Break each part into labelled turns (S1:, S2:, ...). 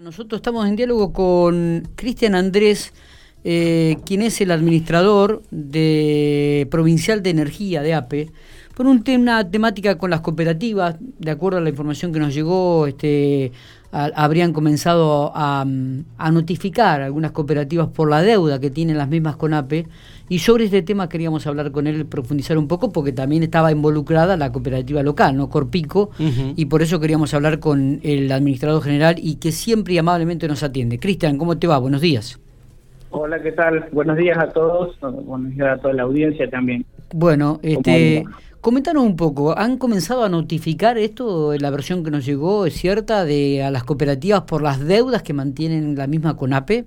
S1: Nosotros estamos en diálogo con Cristian Andrés, eh, quien es el administrador de Provincial de Energía de APE, por un una temática con las cooperativas, de acuerdo a la información que nos llegó, este, habrían comenzado a, a, notificar algunas cooperativas por la deuda que tienen las mismas con APE. Y sobre este tema queríamos hablar con él, profundizar un poco, porque también estaba involucrada la cooperativa local, ¿no? Corpico, y por eso queríamos hablar con el administrador general y que siempre y amablemente nos atiende. Cristian, ¿cómo te va? Buenos días.
S2: Hola, ¿qué tal? Buenos días a todos, buenos días a toda la audiencia también.
S1: Bueno, este, comentanos un poco, ¿han comenzado a notificar esto, la versión que nos llegó es cierta, de a las cooperativas por las deudas que mantienen la misma CONAPE?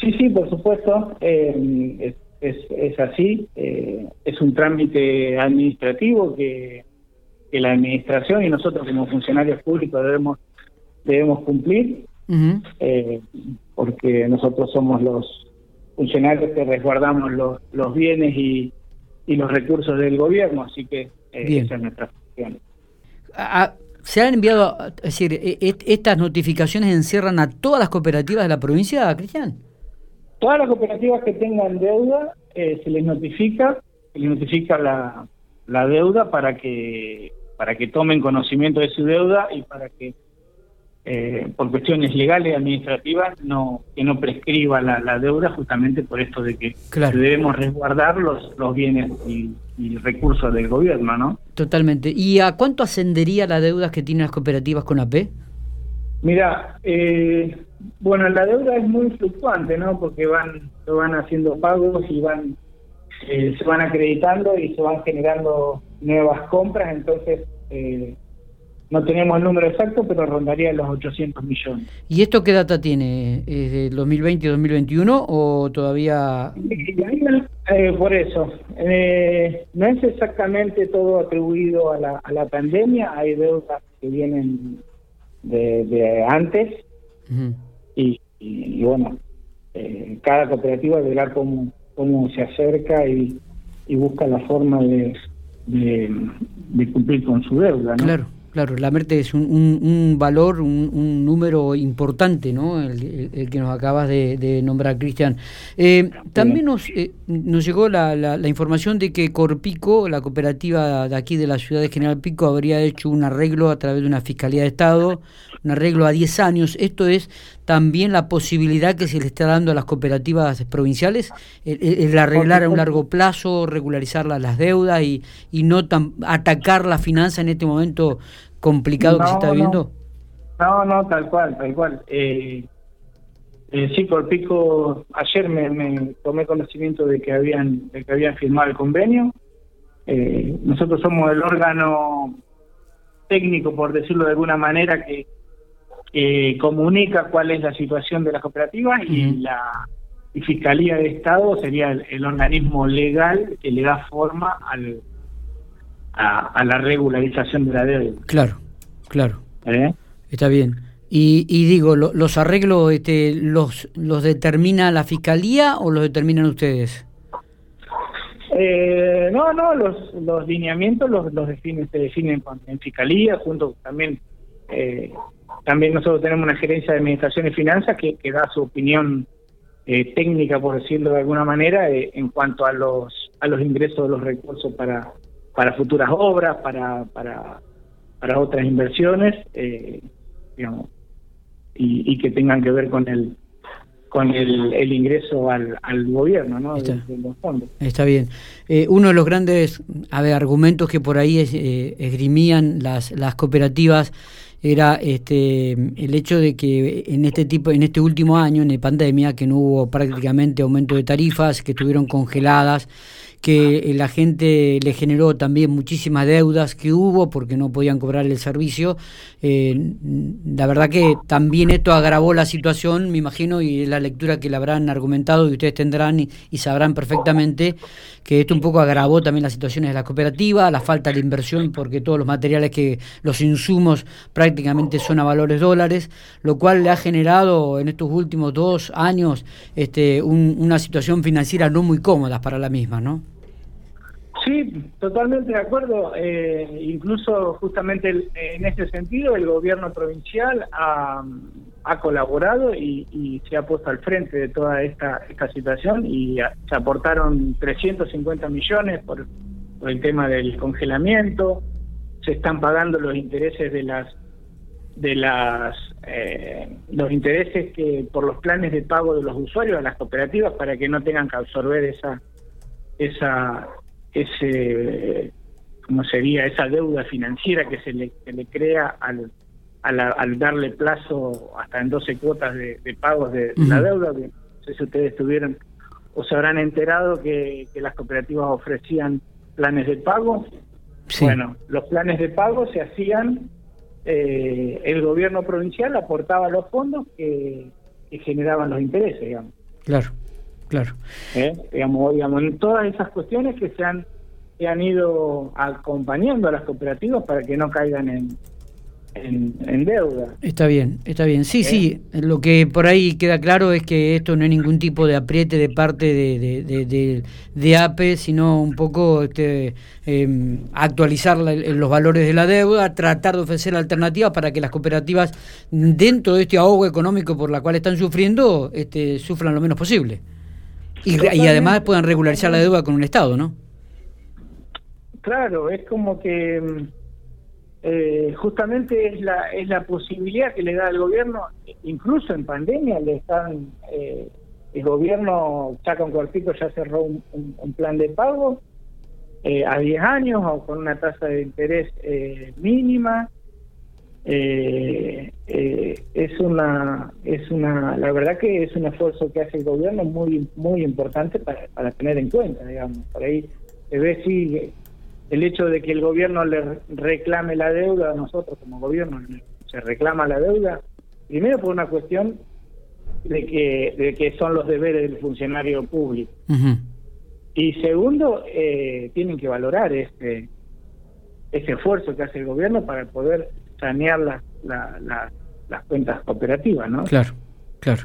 S2: Sí, sí, por supuesto, eh, es, es, así, eh, es un trámite administrativo que, que, la administración y nosotros como funcionarios públicos debemos, debemos cumplir, eh, porque nosotros somos los funcionarios que resguardamos los, los bienes y, y los recursos del gobierno, así que esa es nuestra función.
S1: ¿Se han enviado, es decir, e, e, estas notificaciones encierran a todas las cooperativas de la provincia, Cristian?
S2: Todas las cooperativas que tengan deuda eh, se les notifica, se les notifica la, la deuda para que para que tomen conocimiento de su deuda y para que eh, por cuestiones legales y administrativas no que no prescriba la, deuda justamente por esto de que debemos resguardar los, los bienes y, recursos del gobierno, ¿no?
S1: Totalmente. ¿Y a cuánto ascendería la deuda que tienen las cooperativas con AP?
S2: Mira, eh, bueno, la deuda es muy fluctuante, ¿no? Porque van, van haciendo pagos y van, eh, se van acreditando y se van generando nuevas compras, entonces eh, no tenemos el número exacto, pero rondaría los 800 millones.
S1: ¿Y esto qué data tiene? ¿Es del 2020 y 2021 o todavía...?
S2: Eh, por eso, eh, no es exactamente todo atribuido a la, a la pandemia, hay deudas que vienen de, antes y, bueno, eh, cada cooperativa verá cómo, cómo se acerca y, busca la forma de, de, cumplir con su deuda. ¿no?
S1: Claro. Claro, la MERTE es un, un, valor, un, número importante, ¿no? El, que nos acabas de, nombrar, Cristian. Eh, también nos, eh, nos llegó la, la, información de que Corpico, la cooperativa de aquí de la ciudad de General Pico, habría hecho un arreglo a través de una Fiscalía de Estado, un arreglo a 10 años. Esto es también la posibilidad que se le está dando a las cooperativas provinciales, el, arreglar a un largo plazo, regularizar las, deudas y, y no tan, atacar la finanza en este momento complicado que se está viendo?
S2: No, no, tal cual, tal cual. Eh, eh, sí, por pico, ayer me, tomé conocimiento de que habían, de que habían firmado el convenio. Eh, nosotros somos el órgano técnico, por decirlo de alguna manera, que, comunica cuál es la situación de las cooperativas y la Fiscalía de Estado sería el, organismo legal que le da forma al, a, la regularización de la deuda.
S1: Claro, claro. ¿Eh? Está bien. Y, y digo, ¿los arreglos este, los, los determina la Fiscalía o los determinan ustedes?
S2: Eh, no, no, los, los lineamientos los, los definen, se definen en Fiscalía, junto también, eh, también nosotros tenemos una gerencia de Administración y Finanzas que, que da su opinión técnica, por decirlo de alguna manera, en cuanto a los, a los ingresos de los recursos para, para futuras obras, para, para, para otras inversiones, eh, digamos, y, que tengan que ver con el con el, el ingreso al, al gobierno ¿no?
S1: Está, de, los fondos. Está bien. Eh, uno de los grandes a ver, argumentos que por ahí es, eh, esgrimían las, las cooperativas era este el hecho de que en este tipo en este último año en la pandemia que no hubo prácticamente aumento de tarifas que estuvieron congeladas que la gente le generó también muchísimas deudas que hubo porque no podían cobrar el servicio. Eh, la verdad que también esto agravó la situación, me imagino, y es la lectura que le habrán argumentado y ustedes tendrán y, sabrán perfectamente que esto un poco agravó también las situaciones de la cooperativa, la falta de inversión porque todos los materiales que los insumos prácticamente son a valores dólares, lo cual le ha generado en estos últimos dos años este, una situación financiera no muy cómoda para la misma, ¿no?
S2: Sí, totalmente de acuerdo. Eh, incluso justamente en ese sentido el gobierno provincial ha, colaborado y, se ha puesto al frente de toda esta, esta situación y se aportaron 350 millones por, el tema del congelamiento, se están pagando los intereses de las de las eh, los intereses que por los planes de pago de los usuarios a las cooperativas para que no tengan que absorber esa esa ese cómo sería esa deuda financiera que se le, se le crea al al, darle plazo hasta en 12 cuotas de, pagos de, la deuda, no sé si ustedes tuvieron o se habrán enterado que, las cooperativas ofrecían planes de pago. Bueno, los planes de pago se hacían, eh, el gobierno provincial aportaba los fondos que, generaban los intereses, digamos.
S1: Claro, claro.
S2: ¿Eh? Digamos, digamos, en todas esas cuestiones que se han, se han ido acompañando a las cooperativas para que no caigan en, en, deuda.
S1: Está bien, está bien. Sí, sí, lo que por ahí queda claro es que esto no es ningún tipo de apriete de parte de, de, APE, sino un poco este, em, actualizar los valores de la deuda, tratar de ofrecer alternativas para que las cooperativas, dentro de este ahogo económico por la cual están sufriendo, este, sufran lo menos posible. Y, y además puedan regularizar la deuda con un Estado, ¿no?
S2: Claro, es como que em, eh, justamente es la, es la posibilidad que le da el gobierno, incluso en pandemia le están, eh, el gobierno saca un cortito, ya cerró un, plan de pago eh, a 10 años o con una tasa de interés mínima. Es una es una la verdad que es un esfuerzo que hace el gobierno muy muy importante para, para tener en cuenta digamos por ahí se ve si el hecho de que el gobierno le reclame la deuda a nosotros como gobierno, se reclama la deuda, primero por una cuestión de que, de que son los deberes del funcionario público. Y segundo, eh, tienen que valorar este ese esfuerzo que hace el gobierno para poder sanear las, las cuentas cooperativas, ¿no?
S1: Claro, claro.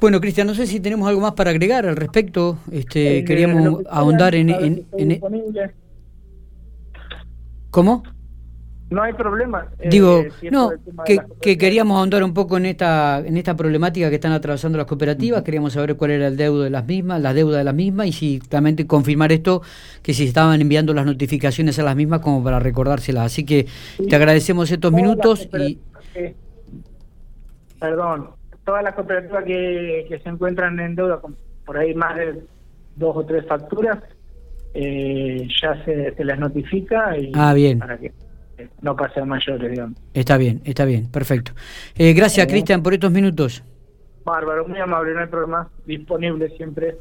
S1: Bueno, Cristian, no sé si tenemos algo más para agregar al respecto. Este, queríamos ahondar en, en, en, ¿Cómo?
S2: No hay problema.
S1: Eh, Digo, no, que, queríamos ahondar un poco en esta en esta problemática que están atravesando las cooperativas, queríamos saber cuál era el deuda de las mismas, la deuda de las mismas y si realmente confirmar esto, que si estaban enviando las notificaciones a las mismas como para recordárselas. Así que te agradecemos estos minutos y...
S2: perdón, todas las cooperativas que, que se encuentran en deuda, con por ahí más de dos o tres facturas, eh, ya se, se, les notifica y
S1: ah, bien.
S2: para que no pase a mayores, digamos.
S1: Está bien, está bien, perfecto. Eh, gracias, Cristian, por estos minutos.
S2: Bárbaro, muy amable, no hay problema, disponible siempre.